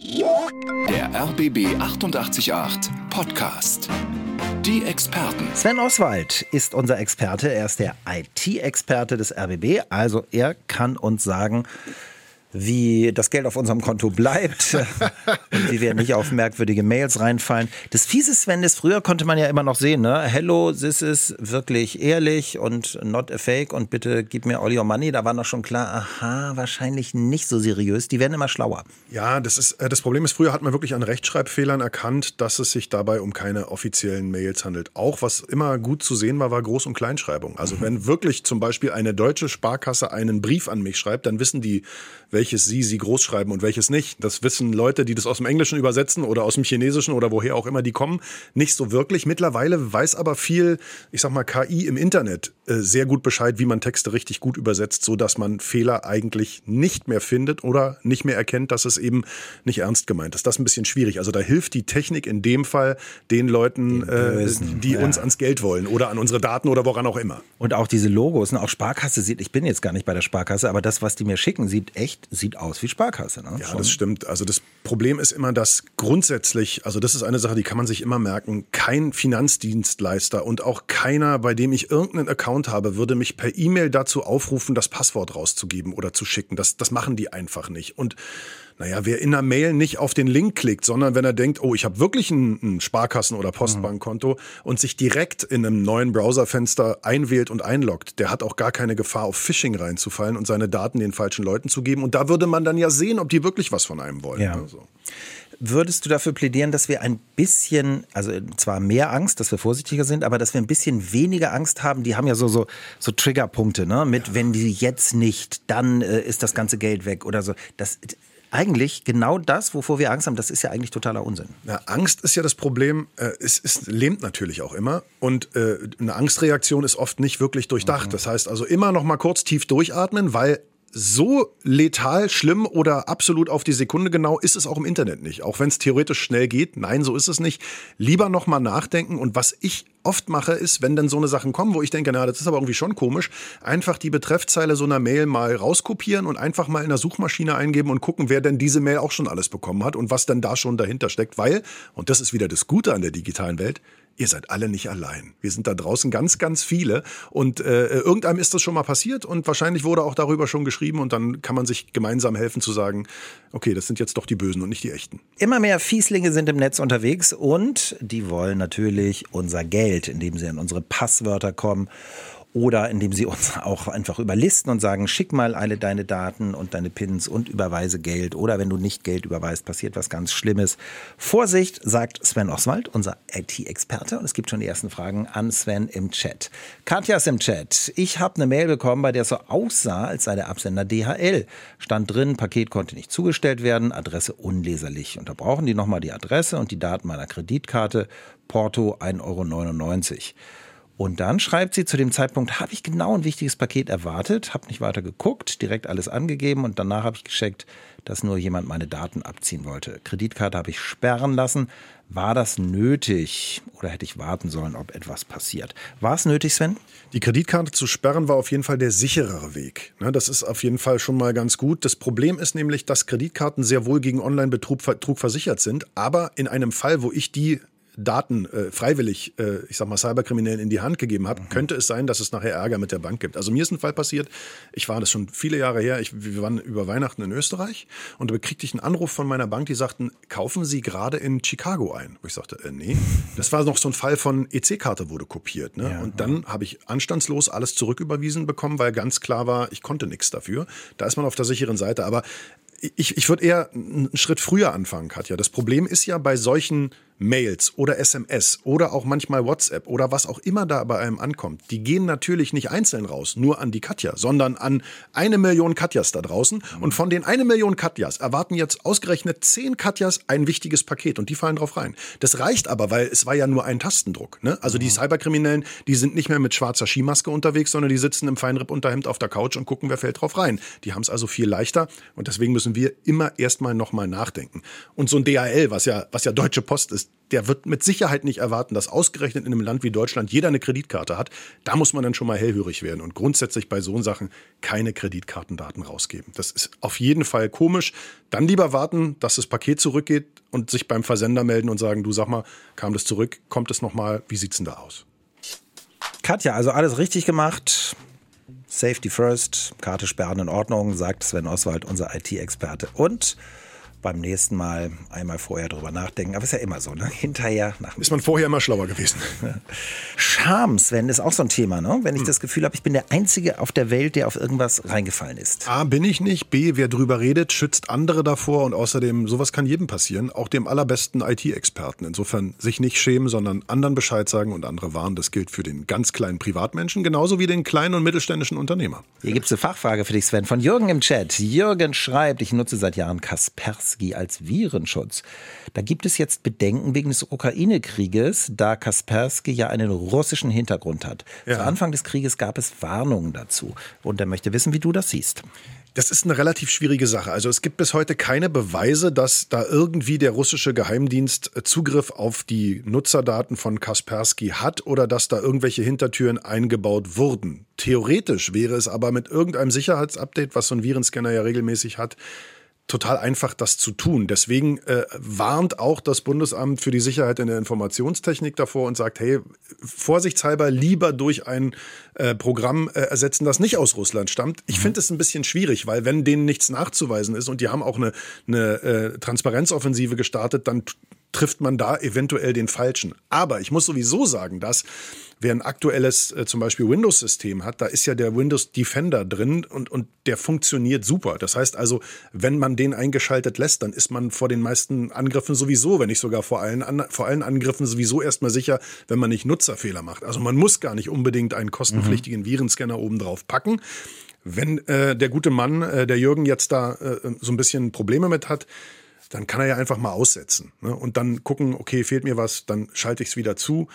Der RBB 888 Podcast. Die Experten. Sven Oswald ist unser Experte. Er ist der IT-Experte des RBB. Also er kann uns sagen, wie das Geld auf unserem Konto bleibt und wie wir nicht auf merkwürdige Mails reinfallen. Das fiese Sven ist, früher konnte man ja immer noch sehen, ne? Hello, this is wirklich ehrlich und not a fake und bitte gib mir all your money. Da war noch schon klar, aha, wahrscheinlich nicht so seriös. Die werden immer schlauer. Ja, das ist, äh, das Problem ist, früher hat man wirklich an Rechtschreibfehlern erkannt, dass es sich dabei um keine offiziellen Mails handelt. Auch was immer gut zu sehen war, war Groß- und Kleinschreibung. Also mhm. wenn wirklich zum Beispiel eine deutsche Sparkasse einen Brief an mich schreibt, dann wissen die, welches sie sie groß schreiben und welches nicht. Das wissen Leute, die das aus dem Englischen übersetzen oder aus dem Chinesischen oder woher auch immer die kommen, nicht so wirklich. Mittlerweile weiß aber viel, ich sag mal, KI im Internet äh, sehr gut Bescheid, wie man Texte richtig gut übersetzt, so dass man Fehler eigentlich nicht mehr findet oder nicht mehr erkennt, dass es eben nicht ernst gemeint ist. Das ist ein bisschen schwierig. Also da hilft die Technik in dem Fall den Leuten, äh, die ja. uns ans Geld wollen oder an unsere Daten oder woran auch immer. Und auch diese Logos, ne, auch Sparkasse sieht, ich bin jetzt gar nicht bei der Sparkasse, aber das, was die mir schicken, sieht echt, sieht aus wie Sparkasse. Ne? Ja, Schon. das stimmt. Also das Problem ist immer, dass grundsätzlich, also das ist eine Sache, die kann man sich immer merken, kein Finanzdienstleister und auch keiner, bei dem ich irgendeinen Account habe, würde mich per E-Mail dazu aufrufen, das Passwort rauszugeben oder zu schicken. Das, das machen die einfach nicht. Und naja, wer in einer Mail nicht auf den Link klickt, sondern wenn er denkt, oh, ich habe wirklich ein, ein Sparkassen- oder Postbankkonto mhm. und sich direkt in einem neuen Browserfenster einwählt und einloggt, der hat auch gar keine Gefahr, auf Phishing reinzufallen und seine Daten den falschen Leuten zu geben. Und da würde man dann ja sehen, ob die wirklich was von einem wollen. Ja. Also. Würdest du dafür plädieren, dass wir ein bisschen, also zwar mehr Angst, dass wir vorsichtiger sind, aber dass wir ein bisschen weniger Angst haben? Die haben ja so, so, so Triggerpunkte, ne? Mit, ja. wenn die jetzt nicht, dann äh, ist das ganze Geld weg oder so. Das, eigentlich genau das, wovor wir Angst haben, das ist ja eigentlich totaler Unsinn. Ja, Angst ist ja das Problem, äh, es, es lähmt natürlich auch immer und äh, eine Angstreaktion ist oft nicht wirklich durchdacht. Mhm. Das heißt also immer noch mal kurz tief durchatmen, weil so letal, schlimm oder absolut auf die Sekunde genau ist es auch im Internet nicht. Auch wenn es theoretisch schnell geht. Nein, so ist es nicht. Lieber nochmal nachdenken. Und was ich oft mache, ist, wenn dann so eine Sachen kommen, wo ich denke, na, das ist aber irgendwie schon komisch, einfach die Betreffzeile so einer Mail mal rauskopieren und einfach mal in der Suchmaschine eingeben und gucken, wer denn diese Mail auch schon alles bekommen hat und was denn da schon dahinter steckt. Weil, und das ist wieder das Gute an der digitalen Welt, ihr seid alle nicht allein. Wir sind da draußen ganz, ganz viele und äh, irgendeinem ist das schon mal passiert und wahrscheinlich wurde auch darüber schon geschrieben und dann kann man sich gemeinsam helfen zu sagen, okay, das sind jetzt doch die Bösen und nicht die Echten. Immer mehr Fieslinge sind im Netz unterwegs und die wollen natürlich unser Geld, indem sie an unsere Passwörter kommen oder indem sie uns auch einfach überlisten und sagen, schick mal alle deine Daten und deine Pins und überweise Geld. Oder wenn du nicht Geld überweist, passiert was ganz Schlimmes. Vorsicht, sagt Sven Oswald, unser IT-Experte. Und es gibt schon die ersten Fragen an Sven im Chat. Katja ist im Chat. Ich habe eine Mail bekommen, bei der es so aussah, als sei der Absender DHL. Stand drin, Paket konnte nicht zugestellt werden, Adresse unleserlich. Und da brauchen die nochmal die Adresse und die Daten meiner Kreditkarte. Porto 1,99 Euro. Und dann schreibt sie, zu dem Zeitpunkt habe ich genau ein wichtiges Paket erwartet, habe nicht weiter geguckt, direkt alles angegeben und danach habe ich gescheckt, dass nur jemand meine Daten abziehen wollte. Kreditkarte habe ich sperren lassen. War das nötig oder hätte ich warten sollen, ob etwas passiert? War es nötig, Sven? Die Kreditkarte zu sperren war auf jeden Fall der sicherere Weg. Ne, das ist auf jeden Fall schon mal ganz gut. Das Problem ist nämlich, dass Kreditkarten sehr wohl gegen Online-Betrug versichert sind, aber in einem Fall, wo ich die Daten äh, freiwillig, äh, ich sag mal, Cyberkriminellen in die Hand gegeben habe, mhm. könnte es sein, dass es nachher Ärger mit der Bank gibt. Also mir ist ein Fall passiert, ich war das schon viele Jahre her, ich, wir waren über Weihnachten in Österreich und da bekriegte ich einen Anruf von meiner Bank, die sagten, kaufen Sie gerade in Chicago ein? Wo ich sagte, äh, nee. Das war noch so ein Fall von EC-Karte wurde kopiert. Ne? Ja, und dann ja. habe ich anstandslos alles zurücküberwiesen bekommen, weil ganz klar war, ich konnte nichts dafür. Da ist man auf der sicheren Seite. Aber ich, ich würde eher einen Schritt früher anfangen, Katja. Das Problem ist ja bei solchen Mails oder SMS oder auch manchmal WhatsApp oder was auch immer da bei einem ankommt, die gehen natürlich nicht einzeln raus, nur an die Katja, sondern an eine Million Katjas da draußen. Und von den eine Million Katjas erwarten jetzt ausgerechnet zehn Katjas ein wichtiges Paket und die fallen drauf rein. Das reicht aber, weil es war ja nur ein Tastendruck. Ne? Also die Cyberkriminellen, die sind nicht mehr mit schwarzer Skimaske unterwegs, sondern die sitzen im Feinripp-Unterhemd auf der Couch und gucken, wer fällt drauf rein. Die haben es also viel leichter und deswegen müssen wir immer erstmal nochmal nachdenken. Und so ein DHL, was ja, was ja Deutsche Post ist, der wird mit Sicherheit nicht erwarten, dass ausgerechnet in einem Land wie Deutschland jeder eine Kreditkarte hat. Da muss man dann schon mal hellhörig werden und grundsätzlich bei so Sachen keine Kreditkartendaten rausgeben. Das ist auf jeden Fall komisch. Dann lieber warten, dass das Paket zurückgeht und sich beim Versender melden und sagen, du sag mal, kam das zurück, kommt es nochmal, wie sieht's denn da aus? Katja, also alles richtig gemacht. Safety first, Karte sperren in Ordnung, sagt Sven Oswald, unser IT-Experte. Und beim nächsten Mal einmal vorher drüber nachdenken. Aber ist ja immer so, ne? Hinterher. Nach ist man vorher immer schlauer gewesen. Scham, Sven, ist auch so ein Thema, ne? Wenn ich hm. das Gefühl habe, ich bin der Einzige auf der Welt, der auf irgendwas reingefallen ist. A, bin ich nicht. B, wer drüber redet, schützt andere davor. Und außerdem, sowas kann jedem passieren. Auch dem allerbesten IT-Experten. Insofern sich nicht schämen, sondern anderen Bescheid sagen und andere warnen. Das gilt für den ganz kleinen Privatmenschen, genauso wie den kleinen und mittelständischen Unternehmer. Hier gibt es eine Fachfrage für dich, Sven, von Jürgen im Chat. Jürgen schreibt, ich nutze seit Jahren Kaspersky Kaspersky als Virenschutz. Da gibt es jetzt Bedenken wegen des Ukraine-Krieges, da Kaspersky ja einen russischen Hintergrund hat. Ja. Zu Anfang des Krieges gab es Warnungen dazu. Und er möchte wissen, wie du das siehst. Das ist eine relativ schwierige Sache. Also es gibt bis heute keine Beweise, dass da irgendwie der russische Geheimdienst Zugriff auf die Nutzerdaten von Kaspersky hat oder dass da irgendwelche Hintertüren eingebaut wurden. Theoretisch wäre es aber mit irgendeinem Sicherheitsupdate, was so ein Virenscanner ja regelmäßig hat, total einfach, das zu tun. Deswegen äh, warnt auch das Bundesamt für die Sicherheit in der Informationstechnik davor und sagt, hey, vorsichtshalber lieber durch ein äh, Programm äh, ersetzen, das nicht aus Russland stammt. Ich mhm. finde es ein bisschen schwierig, weil wenn denen nichts nachzuweisen ist und die haben auch eine, eine äh, Transparenzoffensive gestartet, dann trifft man da eventuell den falschen. Aber ich muss sowieso sagen, dass wer ein aktuelles äh, zum Beispiel Windows-System hat, da ist ja der Windows Defender drin und, und der funktioniert super. Das heißt also, wenn man den eingeschaltet lässt, dann ist man vor den meisten Angriffen sowieso, wenn nicht sogar vor allen, an, vor allen Angriffen sowieso erstmal sicher, wenn man nicht Nutzerfehler macht. Also man muss gar nicht unbedingt einen kostenpflichtigen mhm. Virenscanner oben drauf packen. Wenn äh, der gute Mann, äh, der Jürgen, jetzt da äh, so ein bisschen Probleme mit hat, dann kann er ja einfach mal aussetzen ne? und dann gucken, okay, fehlt mir was, dann schalte ich es wieder zu.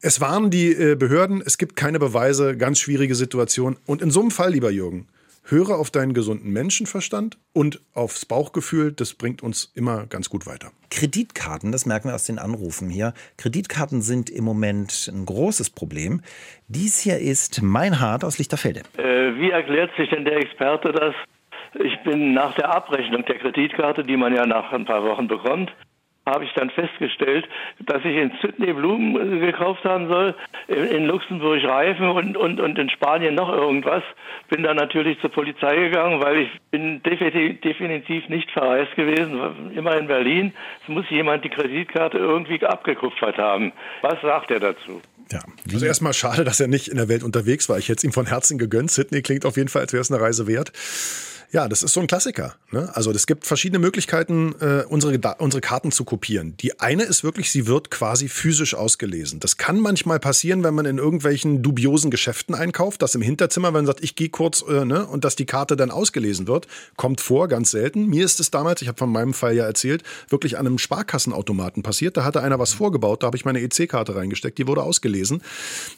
Es waren die äh, Behörden, es gibt keine Beweise, ganz schwierige Situation. Und in so einem Fall, lieber Jürgen, höre auf deinen gesunden Menschenverstand und aufs Bauchgefühl. Das bringt uns immer ganz gut weiter. Kreditkarten, das merken wir aus den Anrufen hier. Kreditkarten sind im Moment ein großes Problem. Dies hier ist mein Hart aus Lichterfelde. Äh, wie erklärt sich denn der Experte das? Ich bin nach der Abrechnung der Kreditkarte, die man ja nach ein paar Wochen bekommt, habe ich dann festgestellt, dass ich in Sydney Blumen gekauft haben soll, in Luxemburg Reifen und, und, und in Spanien noch irgendwas. Bin dann natürlich zur Polizei gegangen, weil ich bin definitiv nicht verreist gewesen, immer in Berlin. Es muss jemand die Kreditkarte irgendwie abgekupfert haben. Was sagt er dazu? Ja, also erstmal schade, dass er nicht in der Welt unterwegs war. Ich hätte es ihm von Herzen gegönnt. Sydney klingt auf jeden Fall, als wäre es eine Reise wert. Ja, das ist so ein Klassiker. Ne? Also es gibt verschiedene Möglichkeiten, äh, unsere, unsere Karten zu kopieren. Die eine ist wirklich, sie wird quasi physisch ausgelesen. Das kann manchmal passieren, wenn man in irgendwelchen dubiosen Geschäften einkauft, dass im Hinterzimmer, wenn man sagt, ich gehe kurz, äh, ne, und dass die Karte dann ausgelesen wird, kommt vor, ganz selten. Mir ist es damals, ich habe von meinem Fall ja erzählt, wirklich an einem Sparkassenautomaten passiert. Da hatte einer was vorgebaut, da habe ich meine EC-Karte reingesteckt, die wurde ausgelesen.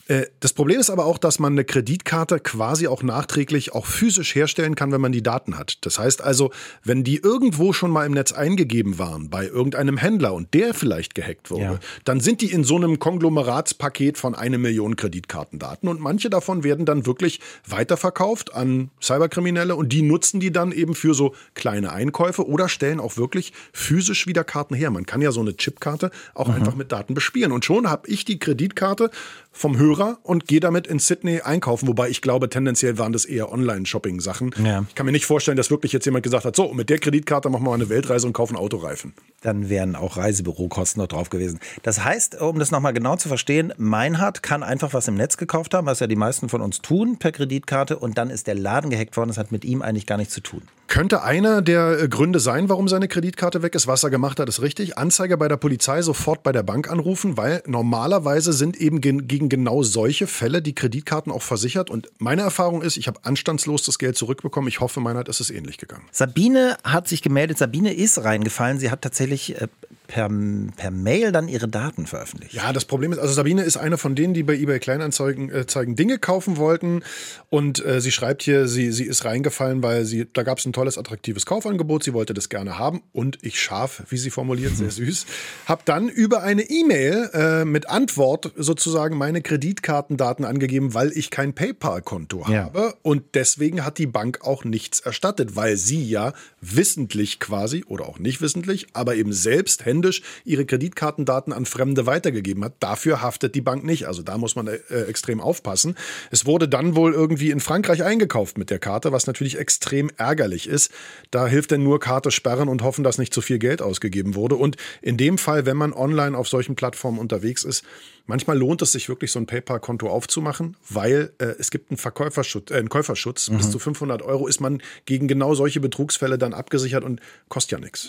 Äh, das Problem ist aber auch, dass man eine Kreditkarte quasi auch nachträglich auch physisch herstellen kann, wenn man die Daten Daten hat. Das heißt also, wenn die irgendwo schon mal im Netz eingegeben waren, bei irgendeinem Händler und der vielleicht gehackt wurde, ja. dann sind die in so einem Konglomeratspaket von eine Million Kreditkartendaten und manche davon werden dann wirklich weiterverkauft an Cyberkriminelle und die nutzen die dann eben für so kleine Einkäufe oder stellen auch wirklich physisch wieder Karten her. Man kann ja so eine Chipkarte auch mhm. einfach mit Daten bespielen und schon habe ich die Kreditkarte vom Hörer und gehe damit in Sydney einkaufen, wobei ich glaube, tendenziell waren das eher Online-Shopping-Sachen. Ja. Ich kann mir nicht vorstellen, dass wirklich jetzt jemand gesagt hat, so, mit der Kreditkarte machen wir mal eine Weltreise und kaufen Autoreifen. Dann wären auch Reisebürokosten noch drauf gewesen. Das heißt, um das nochmal genau zu verstehen, Meinhard kann einfach was im Netz gekauft haben, was ja die meisten von uns tun, per Kreditkarte und dann ist der Laden gehackt worden. Das hat mit ihm eigentlich gar nichts zu tun. Könnte einer der äh, Gründe sein, warum seine Kreditkarte weg ist. Was er gemacht hat, ist richtig. Anzeige bei der Polizei, sofort bei der Bank anrufen, weil normalerweise sind eben gegen genau solche Fälle die Kreditkarten auch versichert. Und meine Erfahrung ist, ich habe anstandslos das Geld zurückbekommen. Ich hoffe, meiner ist es ähnlich gegangen. Sabine hat sich gemeldet. Sabine ist reingefallen. Sie hat tatsächlich äh, per, per Mail dann ihre Daten veröffentlicht. Ja, das Problem ist, also Sabine ist eine von denen, die bei eBay Kleinanzeigen äh, zeigen, Dinge kaufen wollten. Und äh, sie schreibt hier, sie, sie ist reingefallen, weil sie, da gab es ein tolles, attraktives Kaufangebot. Sie wollte das gerne haben. Und ich scharf, wie sie formuliert, sehr süß, habe dann über eine E-Mail äh, mit Antwort sozusagen meine Kreditkartendaten angegeben, weil ich kein PayPal-Konto ja. habe. Und deswegen hat die Bank auch nichts erstattet, weil sie ja wissentlich quasi oder auch nicht wissentlich, aber eben selbst händisch ihre Kreditkartendaten an Fremde weitergegeben hat. Dafür haftet die Bank nicht. Also da muss man äh, extrem aufpassen. Es wurde dann wohl irgendwie in Frankreich eingekauft mit der Karte, was natürlich extrem ärgerlich ist. Da hilft denn nur Karte sperren und hoffen, dass nicht zu viel Geld ausgegeben wurde. Und in dem Fall, wenn man online auf solchen Plattformen unterwegs ist, Manchmal lohnt es sich wirklich, so ein PayPal-Konto aufzumachen, weil äh, es gibt einen, Verkäuferschutz, äh, einen Käuferschutz. Mhm. Bis zu 500 Euro ist man gegen genau solche Betrugsfälle dann abgesichert und kostet ja nichts.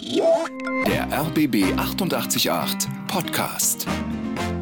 Der RBB 888 Podcast.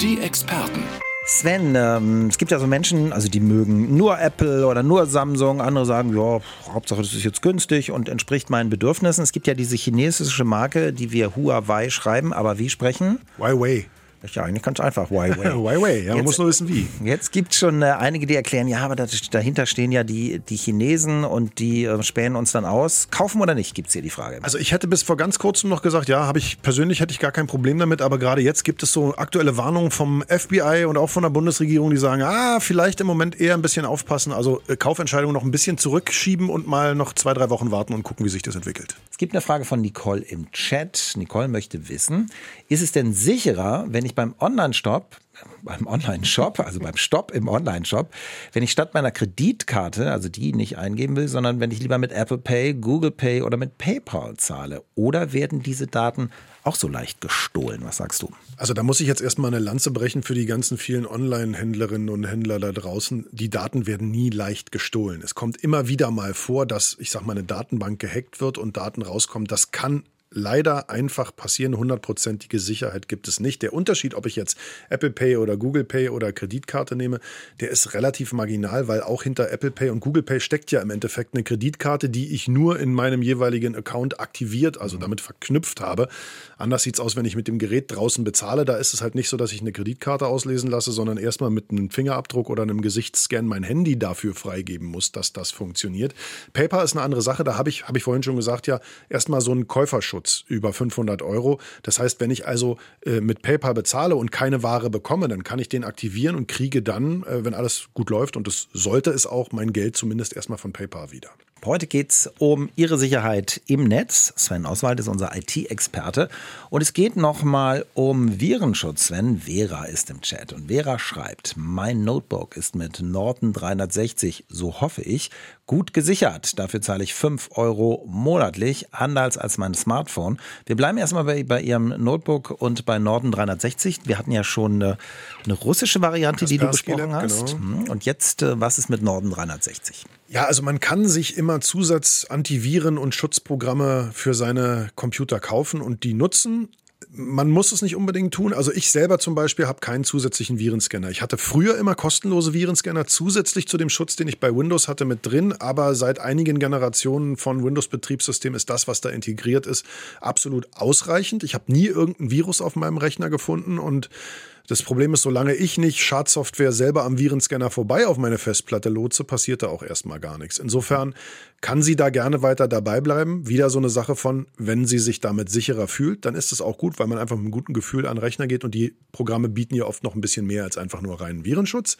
Die Experten. Sven, ähm, es gibt ja so Menschen, also die mögen nur Apple oder nur Samsung, andere sagen, ja, Hauptsache das ist jetzt günstig und entspricht meinen Bedürfnissen. Es gibt ja diese chinesische Marke, die wir Huawei schreiben, aber wie sprechen? Huawei. Ja, eigentlich ganz einfach. Huawei. Huawei, ja, man muss nur wissen, wie. Jetzt gibt es schon äh, einige, die erklären, ja, aber das, dahinter stehen ja die, die Chinesen und die äh, spähen uns dann aus. Kaufen oder nicht, gibt es hier die Frage. Also ich hätte bis vor ganz kurzem noch gesagt, ja, habe ich persönlich hätte ich gar kein Problem damit, aber gerade jetzt gibt es so aktuelle Warnungen vom FBI und auch von der Bundesregierung, die sagen, ah, vielleicht im Moment eher ein bisschen aufpassen, also äh, Kaufentscheidungen noch ein bisschen zurückschieben und mal noch zwei, drei Wochen warten und gucken, wie sich das entwickelt. Es gibt eine Frage von Nicole im Chat. Nicole möchte wissen, ist es denn sicherer, wenn ich beim Online-Shop beim Online-Shop, also beim Stopp im Online-Shop, wenn ich statt meiner Kreditkarte, also die nicht eingeben will, sondern wenn ich lieber mit Apple Pay, Google Pay oder mit PayPal zahle? Oder werden diese Daten auch so leicht gestohlen? Was sagst du? Also da muss ich jetzt erstmal eine Lanze brechen für die ganzen vielen Online-Händlerinnen und Händler da draußen. Die Daten werden nie leicht gestohlen. Es kommt immer wieder mal vor, dass, ich sag mal, eine Datenbank gehackt wird und Daten rauskommen. Das kann leider einfach passieren. Hundertprozentige Sicherheit gibt es nicht. Der Unterschied, ob ich jetzt Apple Pay oder Google Pay oder Kreditkarte nehme, der ist relativ marginal, weil auch hinter Apple Pay und Google Pay steckt ja im Endeffekt eine Kreditkarte, die ich nur in meinem jeweiligen Account aktiviert, also damit verknüpft habe. Anders sieht es aus, wenn ich mit dem Gerät draußen bezahle. Da ist es halt nicht so, dass ich eine Kreditkarte auslesen lasse, sondern erstmal mit einem Fingerabdruck oder einem Gesichtsscan mein Handy dafür freigeben muss, dass das funktioniert. PayPal ist eine andere Sache. Da habe ich, habe ich vorhin schon gesagt, ja, erstmal so einen Käuferschutz. Datenschutz über 500 Euro. Das heißt, wenn ich also äh, mit PayPal bezahle und keine Ware bekomme, dann kann ich den aktivieren und kriege dann, äh, wenn alles gut läuft, und das sollte es auch, mein Geld zumindest erstmal von PayPal wieder. Heute geht es um Ihre Sicherheit im Netz. Sven Oswald ist unser IT-Experte. Und es geht nochmal um Virenschutz. Sven Vera ist im Chat. Und Vera schreibt, mein Notebook ist mit Norton 360, so hoffe ich, gut gesichert. Dafür zahle ich 5 Euro monatlich, anders als mein Smartphone. Wir bleiben erstmal bei, bei Ihrem Notebook und bei Norton 360. Wir hatten ja schon eine, eine russische Variante, die du besprochen hast. Genau. Hm. Und jetzt, äh, was ist mit Norton 360? Ja, also man kann sich immer Zusatz-Antiviren- und Schutzprogramme für seine Computer kaufen und die nutzen. Man muss es nicht unbedingt tun. Also ich selber zum Beispiel habe keinen zusätzlichen Virenscanner. Ich hatte früher immer kostenlose Virenscanner zusätzlich zu dem Schutz, den ich bei Windows hatte, mit drin. Aber seit einigen Generationen von Windows-Betriebssystemen ist das, was da integriert ist, absolut ausreichend. Ich habe nie irgendein Virus auf meinem Rechner gefunden und das Problem ist, solange ich nicht Schadsoftware selber am Virenscanner vorbei auf meine Festplatte lotse, passiert da auch erstmal gar nichts. Insofern kann sie da gerne weiter dabei bleiben. Wieder so eine Sache von, wenn sie sich damit sicherer fühlt, dann ist es auch gut, weil man einfach mit einem guten Gefühl an den Rechner geht und die Programme bieten ja oft noch ein bisschen mehr als einfach nur reinen Virenschutz.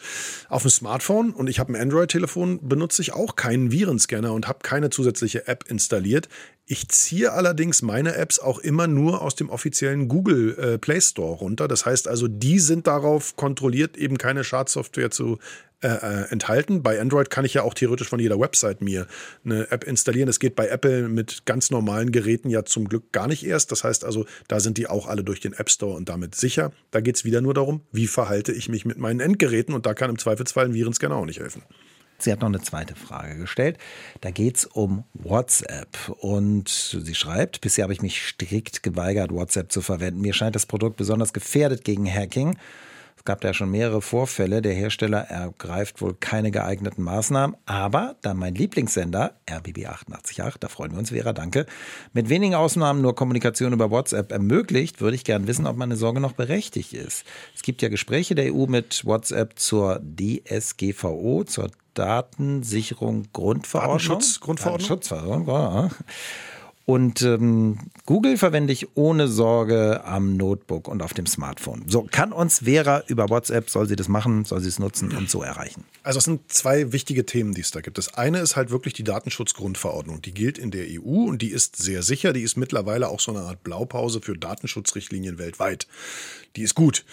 Auf dem Smartphone und ich habe ein Android-Telefon, benutze ich auch keinen Virenscanner und habe keine zusätzliche App installiert. Ich ziehe allerdings meine Apps auch immer nur aus dem offiziellen Google äh, Play Store runter. Das heißt also, die sind darauf kontrolliert, eben keine Schadsoftware zu äh, äh, enthalten. Bei Android kann ich ja auch theoretisch von jeder Website mir eine App installieren. Das geht bei Apple mit ganz normalen Geräten ja zum Glück gar nicht erst. Das heißt also, da sind die auch alle durch den App Store und damit sicher. Da geht es wieder nur darum, wie verhalte ich mich mit meinen Endgeräten und da kann im Zweifelsfall ein Virenscanner auch nicht helfen. Sie hat noch eine zweite Frage gestellt. Da geht es um WhatsApp. Und sie schreibt, bisher habe ich mich strikt geweigert, WhatsApp zu verwenden. Mir scheint das Produkt besonders gefährdet gegen Hacking. Gab da schon mehrere Vorfälle. Der Hersteller ergreift wohl keine geeigneten Maßnahmen. Aber da mein Lieblingssender, RBB 888, da freuen wir uns, Vera, danke, mit wenigen Ausnahmen nur Kommunikation über WhatsApp ermöglicht, würde ich gern wissen, ob meine Sorge noch berechtigt ist. Es gibt ja Gespräche der EU mit WhatsApp zur DSGVO, zur Datensicherung Grundverordnung. Datenschutz, Grundverordnung. Datenschutzverordnung, ja. Und ähm, Google verwende ich ohne Sorge am Notebook und auf dem Smartphone. So, kann uns Vera über WhatsApp, soll sie das machen, soll sie es nutzen und so erreichen? Also es sind zwei wichtige Themen, die es da gibt. Das eine ist halt wirklich die Datenschutzgrundverordnung. Die gilt in der EU und die ist sehr sicher. Die ist mittlerweile auch so eine Art Blaupause für Datenschutzrichtlinien weltweit. Die ist gut.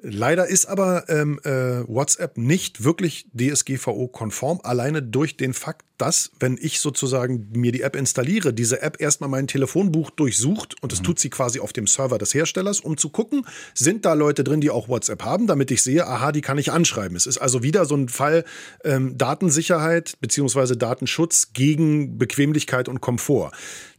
Leider ist aber ähm, äh, WhatsApp nicht wirklich DSGVO-konform, alleine durch den Fakt, dass, wenn ich sozusagen mir die App installiere, diese App erstmal mein Telefonbuch durchsucht und das mhm. tut sie quasi auf dem Server des Herstellers, um zu gucken, sind da Leute drin, die auch WhatsApp haben, damit ich sehe, aha, die kann ich anschreiben. Es ist also wieder so ein Fall ähm, Datensicherheit beziehungsweise Datenschutz gegen Bequemlichkeit und Komfort.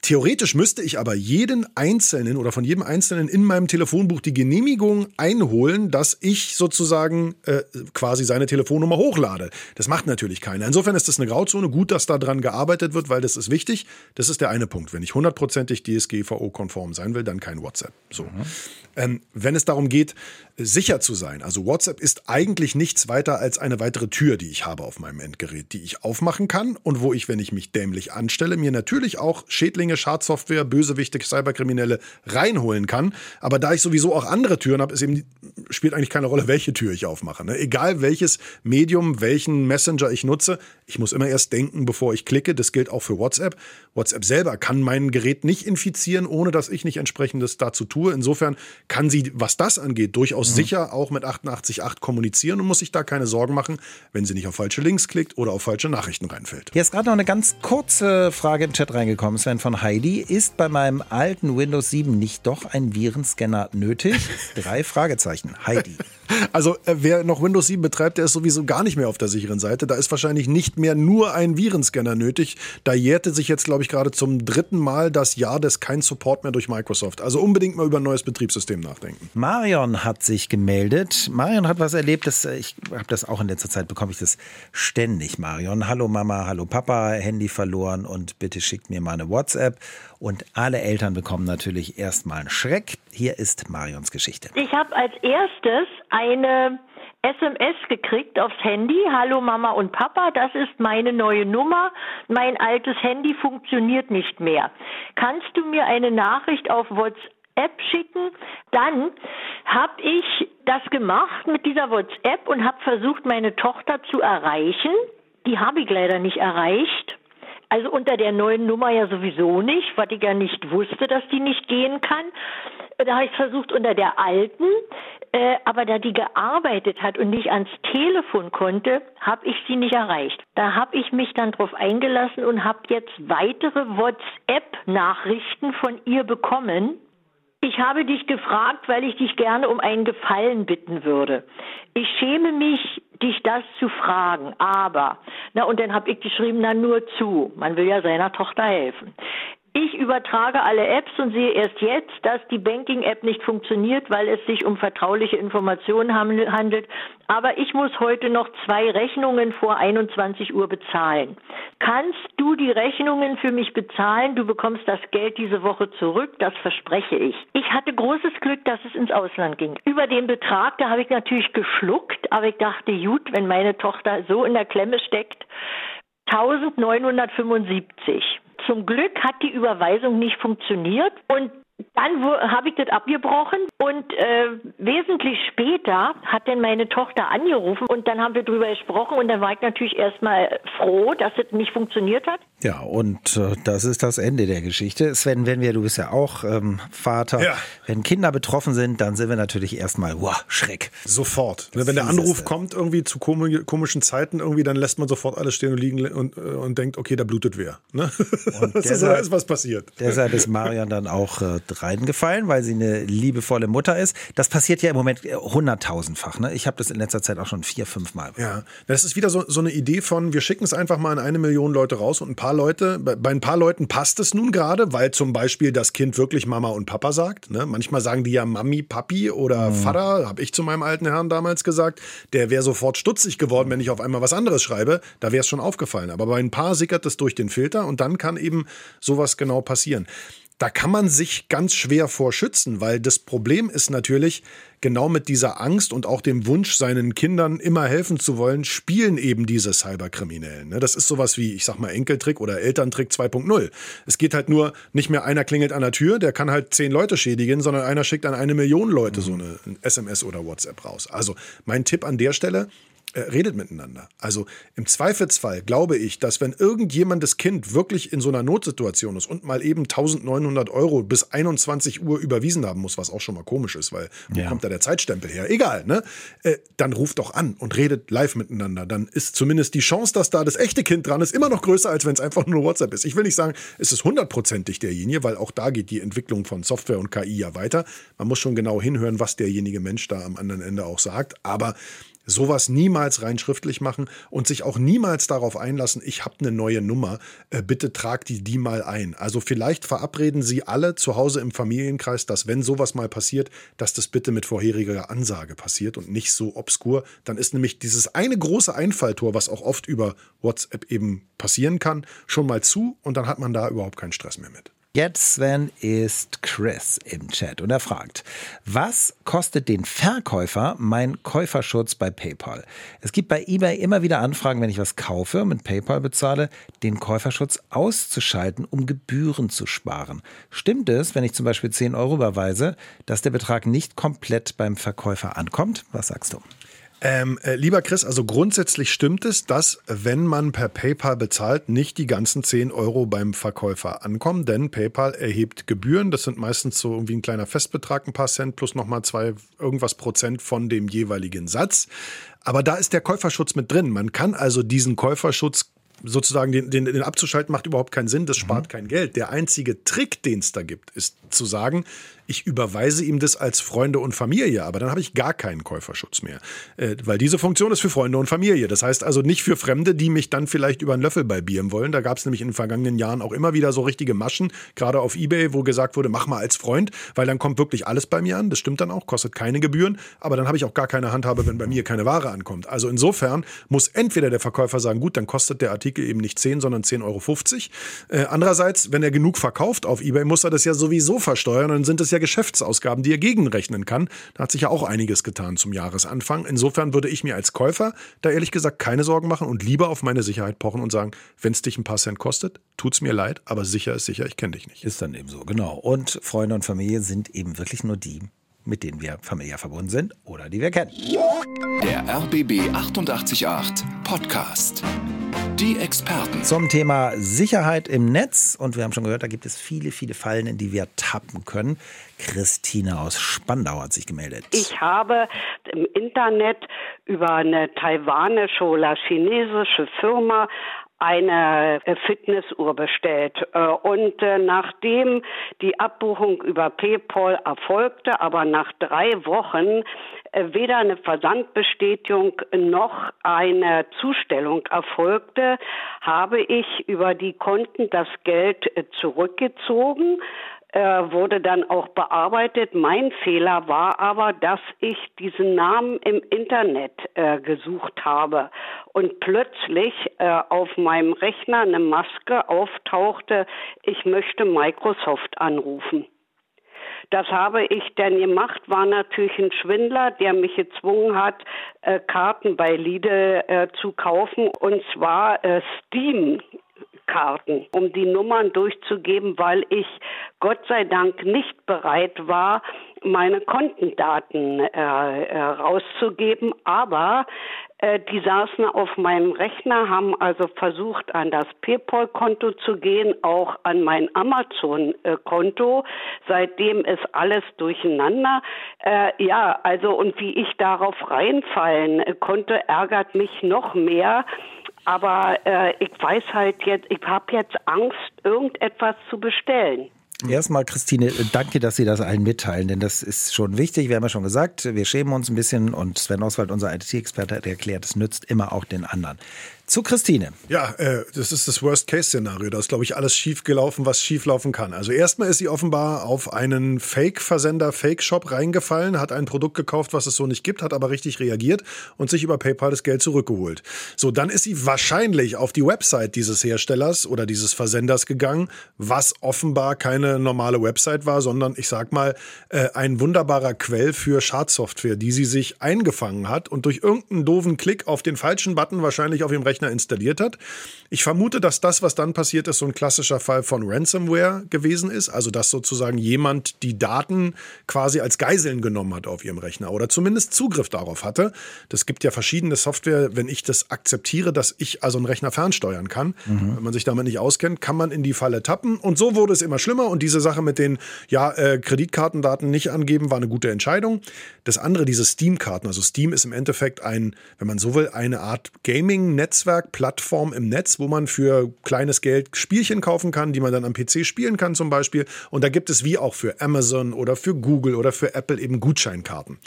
Theoretisch müsste ich aber jeden Einzelnen oder von jedem Einzelnen in meinem Telefonbuch die Genehmigung einholen, dass ich sozusagen äh, quasi seine Telefonnummer hochlade. Das macht natürlich keiner. Insofern ist das eine Grauzone. Gut, dass daran gearbeitet wird, weil das ist wichtig. Das ist der eine Punkt. Wenn ich hundertprozentig DSGVO-konform sein will, dann kein WhatsApp. So. Mhm. Ähm, wenn es darum geht, sicher zu sein, also WhatsApp ist eigentlich nichts weiter als eine weitere Tür, die ich habe auf meinem Endgerät, die ich aufmachen kann und wo ich, wenn ich mich dämlich anstelle, mir natürlich auch Schädlinge, Schadsoftware, Bösewichte, Cyberkriminelle reinholen kann. Aber da ich sowieso auch andere Türen habe, spielt eigentlich keine Rolle, welche Tür ich aufmache. Ne? Egal welches Medium, welchen Messenger ich nutze, ich muss immer erst denken, bevor ich klicke. Das gilt auch für WhatsApp. WhatsApp selber kann mein Gerät nicht infizieren, ohne dass ich nicht entsprechendes dazu tue. Insofern kann sie, was das angeht, durchaus mhm. sicher auch mit 88.8 kommunizieren und muss sich da keine Sorgen machen, wenn sie nicht auf falsche Links klickt oder auf falsche Nachrichten reinfällt. Hier ist gerade noch eine ganz kurze Frage im Chat reingekommen, Sven von Heidi. Ist bei meinem alten Windows 7 nicht doch ein Virenscanner nötig? Drei Fragezeichen. Heidi. Also äh, wer noch Windows 7 betreibt, der ist sowieso gar nicht mehr auf der sicheren Seite. Da ist wahrscheinlich nicht mehr nur ein Virenscanner nötig. Da jährte sich jetzt, glaube ich, gerade zum dritten Mal das Jahr des kein Support mehr durch Microsoft. Also unbedingt mal über ein neues Betriebssystem nachdenken. Marion hat sich gemeldet. Marion hat was erlebt. Das, äh, ich habe das auch in letzter Zeit, bekomme ich das ständig, Marion. Hallo Mama, hallo Papa, Handy verloren und bitte schickt mir mal eine WhatsApp. Und alle Eltern bekommen natürlich erstmal einen Schreck. Hier ist Marions Geschichte. Ich habe als erstes eine SMS gekriegt aufs Handy. Hallo Mama und Papa, das ist meine neue Nummer. Mein altes Handy funktioniert nicht mehr. Kannst du mir eine Nachricht auf WhatsApp schicken? Dann habe ich das gemacht mit dieser WhatsApp und habe versucht, meine Tochter zu erreichen. Die habe ich leider nicht erreicht. Also unter der neuen Nummer ja sowieso nicht, weil ich ja nicht wusste, dass die nicht gehen kann. Da habe ich versucht unter der alten, äh, aber da die gearbeitet hat und nicht ans Telefon konnte, habe ich sie nicht erreicht. Da habe ich mich dann drauf eingelassen und habe jetzt weitere WhatsApp-Nachrichten von ihr bekommen. Ich habe dich gefragt, weil ich dich gerne um einen Gefallen bitten würde. Ich schäme mich dich das zu fragen, aber, na und dann habe ich geschrieben, na nur zu, man will ja seiner Tochter helfen. Ich übertrage alle Apps und sehe erst jetzt, dass die Banking-App nicht funktioniert, weil es sich um vertrauliche Informationen handelt. Aber ich muss heute noch zwei Rechnungen vor 21 Uhr bezahlen. Kannst du die Rechnungen für mich bezahlen? Du bekommst das Geld diese Woche zurück, das verspreche ich. Ich hatte großes Glück, dass es ins Ausland ging. Über den Betrag, da habe ich natürlich geschluckt, aber ich dachte, gut, wenn meine Tochter so in der Klemme steckt, 1975. Zum Glück hat die Überweisung nicht funktioniert und dann habe ich das abgebrochen und äh, wesentlich später hat dann meine Tochter angerufen und dann haben wir drüber gesprochen und dann war ich natürlich erstmal froh, dass es nicht funktioniert hat. Ja, und äh, das ist das Ende der Geschichte. Sven, wenn wir, du bist ja auch ähm, Vater, ja. wenn Kinder betroffen sind, dann sind wir natürlich erstmal, wow, Schreck. Sofort. Das wenn der Anruf kommt irgendwie zu komischen Zeiten irgendwie, dann lässt man sofort alles stehen und liegen und, äh, und denkt, okay, da blutet wer. Ne? Und deshalb, ist was passiert. Deshalb ist Marian dann auch äh, reingefallen, weil sie eine liebevolle Mutter ist. Das passiert ja im Moment hunderttausendfach. Ne? Ich habe das in letzter Zeit auch schon vier, fünf Mal. Ja, das ist wieder so, so eine Idee von, wir schicken es einfach mal an eine Million Leute raus und ein paar paar Leute, bei, bei ein paar Leuten passt es nun gerade, weil zum Beispiel das Kind wirklich Mama und Papa sagt. Ne? Manchmal sagen die ja Mami, Papi oder mhm. Vater, habe ich zu meinem alten Herrn damals gesagt. Der wäre sofort stutzig geworden, wenn ich auf einmal was anderes schreibe. Da wäre es schon aufgefallen. Aber bei ein paar sickert es durch den Filter und dann kann eben sowas genau passieren da kann man sich ganz schwer vor schützen, weil das Problem ist natürlich, genau mit dieser Angst und auch dem Wunsch, seinen Kindern immer helfen zu wollen, spielen eben diese Cyberkriminellen. Ne? Das ist sowas wie, ich sag mal, Enkeltrick oder Elterntrick 2.0. Es geht halt nur, nicht mehr einer klingelt an der Tür, der kann halt zehn Leute schädigen, sondern einer schickt an eine Million Leute so eine SMS oder WhatsApp raus. Also mein Tipp an der Stelle, äh, redet miteinander. Also im Zweifelsfall glaube ich, dass wenn irgendjemandes Kind wirklich in so einer Notsituation ist und mal eben 1900 Euro bis 21 Uhr überwiesen haben muss, was auch schon mal komisch ist, weil wo ja. kommt der Zeitstempel her? Egal, ne? Äh, dann ruft doch an und redet live miteinander. Dann ist zumindest die Chance, dass da das echte Kind dran ist, immer noch größer, als wenn es einfach nur WhatsApp ist. Ich will nicht sagen, es ist hundertprozentig derjenige, weil auch da geht die Entwicklung von Software und KI ja weiter. Man muss schon genau hinhören, was derjenige Mensch da am anderen Ende auch sagt. Aber sowas niemals rein schriftlich machen und sich auch niemals darauf einlassen, ich habe eine neue Nummer, äh, bitte trag die die mal ein. Also vielleicht verabreden Sie alle zu Hause im Familienkreis, dass wenn sowas mal passiert, dass das bitte mit vorheriger Ansage passiert und nicht so obskur. Dann ist nämlich dieses eine große Einfalltor, was auch oft über WhatsApp eben passieren kann, schon mal zu und dann hat man da überhaupt keinen Stress mehr mit. Jetzt, Sven, ist Chris im Chat und er fragt, was kostet den Verkäufer mein Käuferschutz bei PayPal? Es gibt bei eBay immer wieder Anfragen, wenn ich was kaufe und mit PayPal bezahle, den Käuferschutz auszuschalten, um Gebühren zu sparen. Stimmt es, wenn ich zum Beispiel 10 Euro überweise, dass der Betrag nicht komplett beim Verkäufer ankommt? Was sagst du? Ähm, äh, lieber Chris, also grundsätzlich stimmt es, dass wenn man per PayPal bezahlt, nicht die ganzen 10 Euro beim Verkäufer ankommen, denn PayPal erhebt Gebühren. Das sind meistens so irgendwie ein kleiner Festbetrag, ein paar Cent plus nochmal zwei irgendwas Prozent von dem jeweiligen Satz. Aber da ist der Käuferschutz mit drin. Man kann also diesen Käuferschutz sozusagen den, den, den abzuschalten macht überhaupt keinen Sinn, das spart mhm. kein Geld. Der einzige Trick, den es da gibt, ist zu sagen, ich überweise ihm das als Freunde und Familie, aber dann habe ich gar keinen Käuferschutz mehr. Äh, weil diese Funktion ist für Freunde und Familie. Das heißt also nicht für Fremde, die mich dann vielleicht über einen Löffel balbieren wollen. Da gab es nämlich in den vergangenen Jahren auch immer wieder so richtige Maschen, gerade auf Ebay, wo gesagt wurde, mach mal als Freund, weil dann kommt wirklich alles bei mir an. Das stimmt dann auch, kostet keine Gebühren, aber dann habe ich auch gar keine Handhabe, wenn bei mir keine Ware ankommt. Also insofern muss entweder der Verkäufer sagen, gut, dann kostet der Artikel eben nicht 10, sondern 10,50 Euro. Äh, andererseits, wenn er genug verkauft auf Ebay, muss er das ja sowieso versteuern. Dann sind es ja Geschäftsausgaben, die er gegenrechnen kann. Da hat sich ja auch einiges getan zum Jahresanfang. Insofern würde ich mir als Käufer da ehrlich gesagt keine Sorgen machen und lieber auf meine Sicherheit pochen und sagen, wenn es dich ein paar Cent kostet, tut's mir leid, aber sicher ist sicher, ich kenne dich nicht. Ist dann eben so, genau. Und Freunde und Familie sind eben wirklich nur die, mit denen wir familiär verbunden sind oder die wir kennen. Der RBB 888 Podcast. Die Experten. Zum Thema Sicherheit im Netz. Und wir haben schon gehört, da gibt es viele, viele Fallen, in die wir tappen können. Christine aus Spandau hat sich gemeldet. Ich habe im Internet über eine taiwanische oder chinesische Firma eine äh, Fitnessuhr bestellt. Äh, und äh, nachdem die Abbuchung über PayPal erfolgte, aber nach drei Wochen weder eine Versandbestätigung noch eine Zustellung erfolgte, habe ich über die Konten das Geld zurückgezogen wurde dann auch bearbeitet. Mein Fehler war aber, dass ich diesen Namen im Internet äh, gesucht habe und plötzlich äh, auf meinem Rechner eine Maske auftauchte, ich möchte Microsoft anrufen. Das habe ich denn gemacht, war natürlich ein Schwindler, der mich gezwungen hat, äh, Karten bei Lidl äh, zu kaufen und zwar äh, Steam Karten, um die Nummern durchzugeben, weil ich Gott sei Dank nicht bereit war, meine Kontendaten äh, äh, rauszugeben. Aber die saßen auf meinem Rechner, haben also versucht, an das PayPal-Konto zu gehen, auch an mein Amazon-Konto. Seitdem ist alles durcheinander. Äh, ja, also und wie ich darauf reinfallen konnte, ärgert mich noch mehr. Aber äh, ich weiß halt jetzt, ich habe jetzt Angst, irgendetwas zu bestellen. Erstmal, Christine, danke, dass Sie das allen mitteilen, denn das ist schon wichtig. Wir haben ja schon gesagt, wir schämen uns ein bisschen und Sven Oswald, unser IT-Experte, hat erklärt, es nützt immer auch den anderen. Zu Christine. Ja, äh, das ist das Worst-Case-Szenario. Da ist, glaube ich, alles schief gelaufen, was schief laufen kann. Also erstmal ist sie offenbar auf einen Fake-Versender, Fake-Shop reingefallen, hat ein Produkt gekauft, was es so nicht gibt, hat aber richtig reagiert und sich über PayPal das Geld zurückgeholt. So, dann ist sie wahrscheinlich auf die Website dieses Herstellers oder dieses Versenders gegangen, was offenbar keine normale Website war, sondern ich sag mal, äh, ein wunderbarer Quell für Schadsoftware, die sie sich eingefangen hat und durch irgendeinen doofen Klick auf den falschen Button wahrscheinlich auf ihrem Rechner Rechner installiert hat. Ich vermute, dass das, was dann passiert ist, so ein klassischer Fall von Ransomware gewesen ist. Also, dass sozusagen jemand die Daten quasi als Geiseln genommen hat auf ihrem Rechner oder zumindest Zugriff darauf hatte. Das gibt ja verschiedene Software, wenn ich das akzeptiere, dass ich also einen Rechner fernsteuern kann. Mhm. Wenn man sich damit nicht auskennt, kann man in die Falle tappen. Und so wurde es immer schlimmer. Und diese Sache mit den ja, äh, Kreditkartendaten nicht angeben, war eine gute Entscheidung. Das andere, diese Steam-Karten. Also Steam ist im Endeffekt ein, wenn man so will, eine Art Gaming-Netzwerk Netzwerkplattform im Netz, wo man für kleines Geld Spielchen kaufen kann, die man dann am PC spielen kann zum Beispiel. Und da gibt es wie auch für Amazon oder für Google oder für Apple eben Gutscheinkarten.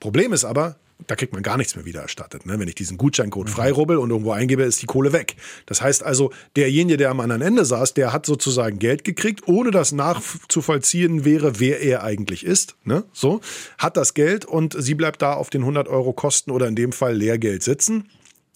Problem ist aber, da kriegt man gar nichts mehr wieder erstattet. Ne? Wenn ich diesen Gutscheincode mhm. freirubbel und irgendwo eingebe, ist die Kohle weg. Das heißt also, derjenige, der am anderen Ende saß, der hat sozusagen Geld gekriegt, ohne das nachzuvollziehen wäre, wer er eigentlich ist. Ne? So, hat das Geld und sie bleibt da auf den 100 Euro Kosten oder in dem Fall Lehrgeld sitzen.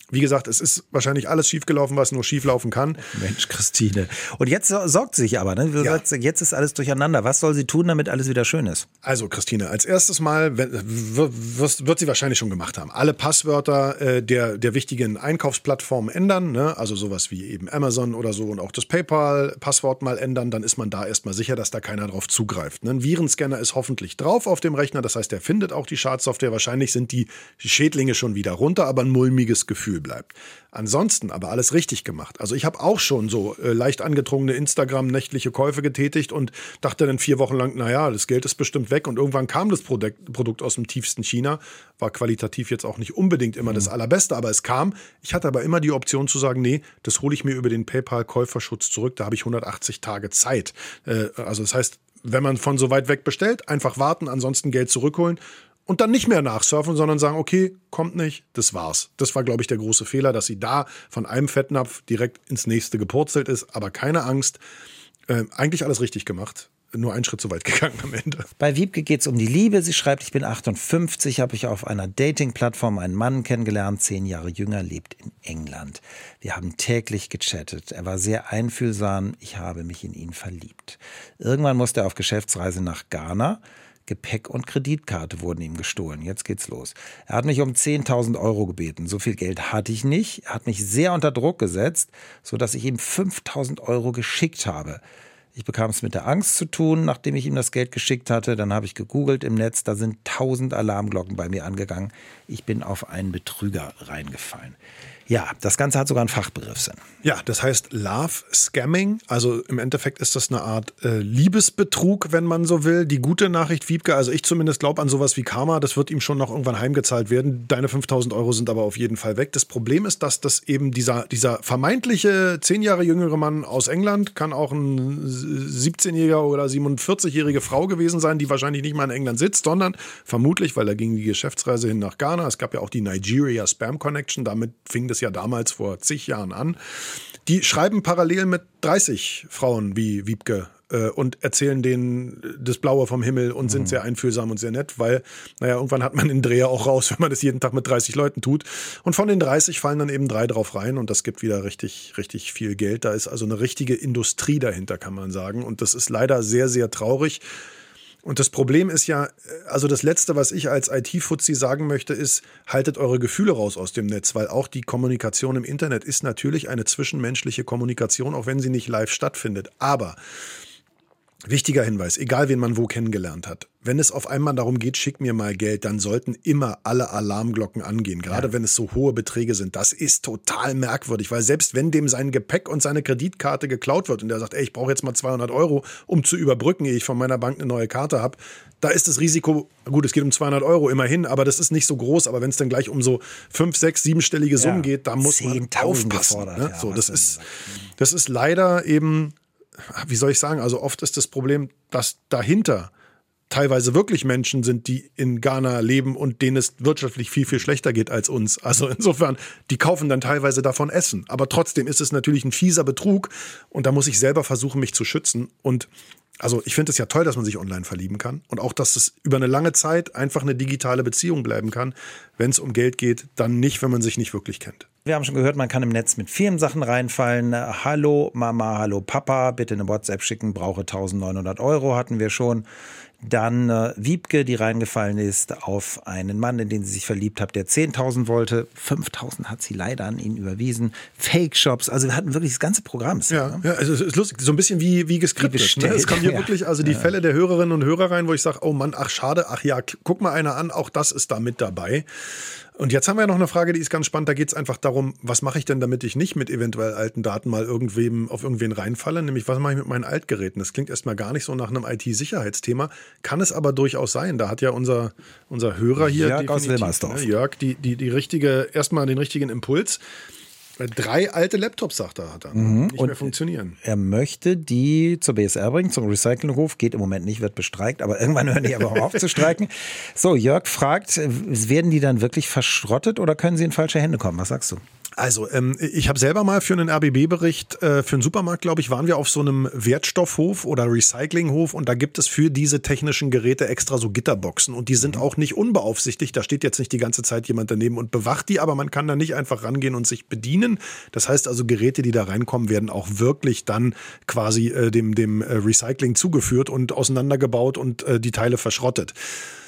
Wie gesagt, es ist wahrscheinlich alles schiefgelaufen, was nur schieflaufen kann. Mensch, Christine. Und jetzt sorgt sie sich aber, ne? Ja. Sagst, jetzt ist alles durcheinander. Was soll sie tun, damit alles wieder schön ist? Also, Christine, als erstes Mal wird sie wahrscheinlich schon gemacht haben. Alle Passwörter äh, der, der wichtigen Einkaufsplattformen ändern, ne? also sowas wie eben Amazon oder so und auch das PayPal-Passwort mal ändern. Dann ist man da erstmal sicher, dass da keiner drauf zugreift. Ne? Ein Virenscanner ist hoffentlich drauf auf dem Rechner. Das heißt, der findet auch die Schadsoftware. Wahrscheinlich sind die Schädlinge schon wieder runter, aber ein mulmiges Gefühl Gefühl bleibt. Ansonsten aber alles richtig gemacht. Also ich habe auch schon so äh, leicht angetrunken Instagram-nächtliche Käufe getätigt und dachte dann vier Wochen lang, naja, das Geld ist bestimmt weg. Und irgendwann kam das Produkt, Produkt aus dem tiefsten China. War qualitativ jetzt auch nicht unbedingt immer mhm. das Allerbeste, aber es kam. Ich hatte aber immer die Option zu sagen, nee, das hole ich mir über den PayPal-Käuferschutz zurück. Da habe ich 180 Tage Zeit. Äh, also das heißt, wenn man von so weit weg bestellt, einfach warten, ansonsten Geld zurückholen und dann nicht mehr nachsurfen, sondern sagen, okay, kommt nicht, das war's. Das war, glaube ich, der große Fehler, dass sie da von einem Fettnapf direkt ins nächste gepurzelt ist. Aber keine Angst, äh, eigentlich alles richtig gemacht. Nur einen Schritt zu weit gegangen am Ende. Bei Wiebke geht es um die Liebe. Sie schreibt, ich bin 58, habe ich auf einer Dating-Plattform einen Mann kennengelernt, zehn Jahre jünger, lebt in England. Wir haben täglich gechattet. Er war sehr einfühlsam. Ich habe mich in ihn verliebt. Irgendwann musste er auf Geschäftsreise nach Ghana. Gepäck und Kreditkarte wurden ihm gestohlen. Jetzt geht's los. Er hat mich um 10.000 Euro gebeten. So viel Geld hatte ich nicht. Er hat mich sehr unter Druck gesetzt, sodass ich ihm 5.000 Euro geschickt habe. Ich bekam es mit der Angst zu tun, nachdem ich ihm das Geld geschickt hatte. Dann habe ich gegoogelt im Netz. Da sind 1000 Alarmglocken bei mir angegangen. Ich bin auf einen Betrüger reingefallen. Ja, das Ganze hat sogar einen Fachbegriffssinn. Ja, das heißt Love Scamming. Also im Endeffekt ist das eine Art äh, Liebesbetrug, wenn man so will. Die gute Nachricht, Wiebke, also ich zumindest glaube an sowas wie Karma, das wird ihm schon noch irgendwann heimgezahlt werden. Deine 5000 Euro sind aber auf jeden Fall weg. Das Problem ist, dass das eben dieser, dieser vermeintliche zehn Jahre jüngere Mann aus England, kann auch ein 17-jähriger oder 47-jährige Frau gewesen sein, die wahrscheinlich nicht mal in England sitzt, sondern vermutlich, weil da ging die Geschäftsreise hin nach Ghana. Es gab ja auch die Nigeria Spam Connection, damit fing das es ja damals vor zig Jahren an. Die schreiben parallel mit 30 Frauen wie Wiebke äh, und erzählen denen das Blaue vom Himmel und sind mhm. sehr einfühlsam und sehr nett, weil, naja, irgendwann hat man den Dreher auch raus, wenn man das jeden Tag mit 30 Leuten tut. Und von den 30 fallen dann eben drei drauf rein und das gibt wieder richtig, richtig viel Geld. Da ist also eine richtige Industrie dahinter, kann man sagen. Und das ist leider sehr, sehr traurig. Und das Problem ist ja, äh, also das Letzte, was ich als IT-Fuzzi sagen möchte, ist, haltet eure Gefühle raus aus dem Netz, weil auch die Kommunikation im Internet ist natürlich eine zwischenmenschliche Kommunikation, auch wenn sie nicht live stattfindet. Aber Wichtiger Hinweis, egal wen man wo kennengelernt hat. Wenn es auf einmal darum geht, schick mir mal Geld, dann sollten immer alle Alarmglocken angehen, gerade ja. wenn es so hohe Beträge sind. Das ist total merkwürdig, weil selbst wenn dem sein Gepäck und seine Kreditkarte geklaut wird und der sagt, ey, ich brauche jetzt mal 200 Euro, um zu überbrücken, ehe ich von meiner Bank eine neue Karte habe, da ist das Risiko, gut, es geht um 200 Euro immerhin, aber das ist nicht so groß. Aber wenn es dann gleich um so fünf, sechs, siebenstellige Summen ja. geht, da muss man aufpassen. Ne? Ja, so, das ist, das ist leider eben wie soll ich sagen, also oft ist das Problem, dass dahinter teilweise wirklich Menschen sind, die in Ghana leben und denen es wirtschaftlich viel, viel schlechter geht als uns. Also insofern, die kaufen dann teilweise davon Essen. Aber trotzdem ist es natürlich ein fieser Betrug und da muss ich selber versuchen, mich zu schützen. Und also ich finde es ja toll, dass man sich online verlieben kann und auch, dass es über eine lange Zeit einfach eine digitale Beziehung bleiben kann. Wenn es um Geld geht, dann nicht, wenn man sich nicht wirklich kennt. Wir haben schon gehört, man kann im Netz mit vielen Sachen reinfallen. Hallo Mama, hallo Papa, bitte eine WhatsApp schicken, brauche 1900 Euro, hatten wir schon. Dann äh, Wiebke, die reingefallen ist auf einen Mann, in den sie sich verliebt hat, der 10.000 wollte. 5.000 hat sie leider an ihn überwiesen. Fake-Shops, also wir hatten wirklich das ganze Programm. Ja, ja, also es ist lustig, so ein bisschen wie, wie geskriptet. ne? Es kommen hier ja. wirklich also die ja. Fälle der Hörerinnen und Hörer rein, wo ich sage, oh Mann, ach schade, ach ja, guck mal einer an, auch das ist da mit dabei. Und jetzt haben wir noch eine Frage, die ist ganz spannend. Da geht es einfach darum, was mache ich denn, damit ich nicht mit eventuell alten Daten mal irgendwem auf irgendwen reinfalle? Nämlich, was mache ich mit meinen Altgeräten? Das klingt erstmal gar nicht so nach einem IT-Sicherheitsthema, kann es aber durchaus sein. Da hat ja unser, unser Hörer hier, Jörg aus Wilmersdorf. Ne, Jörg, die, die, die richtige, erstmal den richtigen Impuls. Drei alte Laptops, sagt er, hat er. Mhm. Nicht und mehr funktionieren. Er möchte die zur BSR bringen, zum Recyclinghof. Geht im Moment nicht, wird bestreikt, aber irgendwann hören die aber auch auf zu streiken. So, Jörg fragt, werden die dann wirklich verschrottet oder können sie in falsche Hände kommen? Was sagst du? Also, ähm, ich habe selber mal für einen RBB-Bericht, äh, für einen Supermarkt, glaube ich, waren wir auf so einem Wertstoffhof oder Recyclinghof und da gibt es für diese technischen Geräte extra so Gitterboxen und die sind mhm. auch nicht unbeaufsichtigt. Da steht jetzt nicht die ganze Zeit jemand daneben und bewacht die, aber man kann da nicht einfach rangehen und sich bedienen. Das heißt also, Geräte, die da reinkommen, werden auch wirklich dann quasi äh, dem, dem äh, Recycling zugeführt und auseinandergebaut und äh, die Teile verschrottet.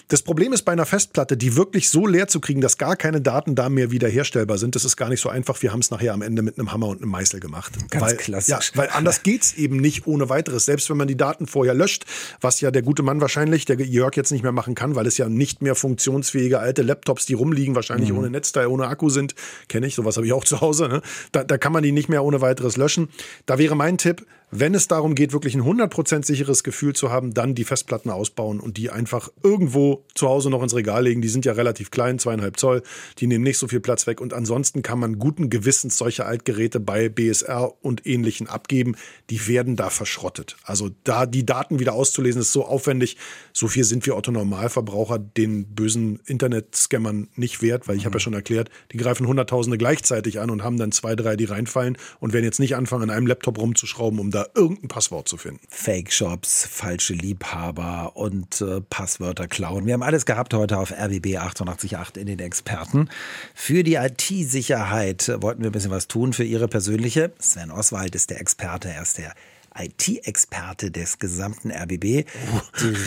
Das Problem ist bei einer Festplatte, die wirklich so leer zu kriegen, dass gar keine Daten da mehr wiederherstellbar sind, das ist gar nicht so einfach. Wir haben es nachher am Ende mit einem Hammer und einem Meißel gemacht. Ganz weil, klassisch. Ja, weil anders geht's eben nicht ohne weiteres. Selbst wenn man die Daten vorher löscht, was ja der gute Mann wahrscheinlich, der Jörg jetzt nicht mehr machen kann, weil es ja nicht mehr funktionsfähige alte Laptops, die rumliegen, wahrscheinlich mhm. ohne Netzteil, ohne Akku sind, kenne ich, sowas habe ich auch zu Hause. Ne? Da, da kann man die nicht mehr ohne weiteres löschen. Da wäre mein Tipp, wenn es darum geht, wirklich ein 100% sicheres Gefühl zu haben, dann die Festplatten ausbauen und die einfach irgendwo zu Hause noch ins Regal legen. Die sind ja relativ klein, zweieinhalb Zoll. Die nehmen nicht so viel Platz weg. Und ansonsten kann man guten Gewissens solche Altgeräte bei BSR und ähnlichen abgeben. Die werden da verschrottet. Also da die Daten wieder auszulesen, ist so aufwendig. So viel sind wir Otto Normalverbraucher den bösen Internet-Scammern nicht wert, weil ich mhm. habe ja schon erklärt, die greifen Hunderttausende gleichzeitig an und haben dann zwei, drei, die reinfallen und werden jetzt nicht anfangen, an einem Laptop rumzuschrauben, um da da irgendein Passwort zu finden. Fake-Shops, falsche Liebhaber und äh, Passwörter klauen. Wir haben alles gehabt heute auf RBB 888 in den Experten. Für die IT-Sicherheit wollten wir ein bisschen was tun für Ihre persönliche. Sven Oswald ist der Experte, er ist der IT-Experte des gesamten RBB.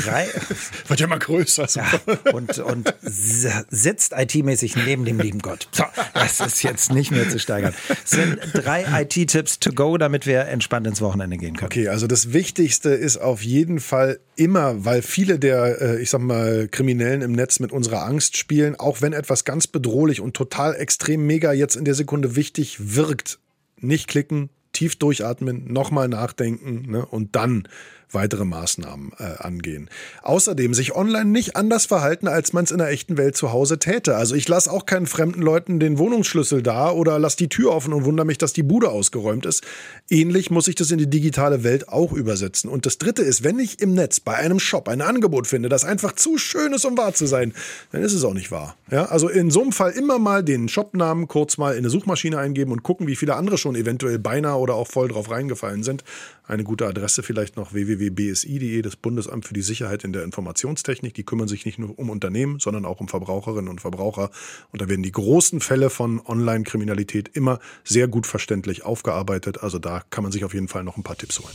Drei, Wird ja mal größer. Ja, und, und sitzt IT-mäßig neben dem lieben Gott. So, das ist jetzt nicht mehr zu steigern. Es sind drei IT-Tipps to go, damit wir entspannt ins Wochenende gehen können. Okay, also das Wichtigste ist auf jeden Fall immer, weil viele der, äh, ich sag mal, Kriminellen im Netz mit unserer Angst spielen, auch wenn etwas ganz bedrohlich und total extrem mega jetzt in der Sekunde wichtig wirkt, nicht klicken, tief durchatmen, nochmal nachdenken ne, und dann weitere Maßnahmen äh, angehen. Außerdem sich online nicht anders verhalten, als man es in der echten Welt zu Hause täte. Also ich lasse auch keinen fremden Leuten den Wohnungsschlüssel da oder lasse die Tür offen und wundere mich, dass die Bude ausgeräumt ist. Ähnlich muss ich das in die digitale Welt auch übersetzen. Und das Dritte ist, wenn ich im Netz bei einem Shop ein Angebot finde, das einfach zu schön ist, um wahr zu sein, dann ist es auch nicht wahr. Ja, also in so einem Fall immer mal den Shopnamen kurz mal in eine Suchmaschine eingeben und gucken, wie viele andere schon eventuell beinahe oder auch voll drauf reingefallen sind. Eine gute Adresse vielleicht noch www.bsi.de, das Bundesamt für die Sicherheit in der Informationstechnik. Die kümmern sich nicht nur um Unternehmen, sondern auch um Verbraucherinnen und Verbraucher. Und da werden die großen Fälle von Online-Kriminalität immer sehr gut verständlich aufgearbeitet. Also da kann man sich auf jeden Fall noch ein paar Tipps holen.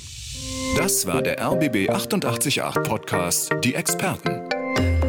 Das war der RBB 888 Podcast, die Experten.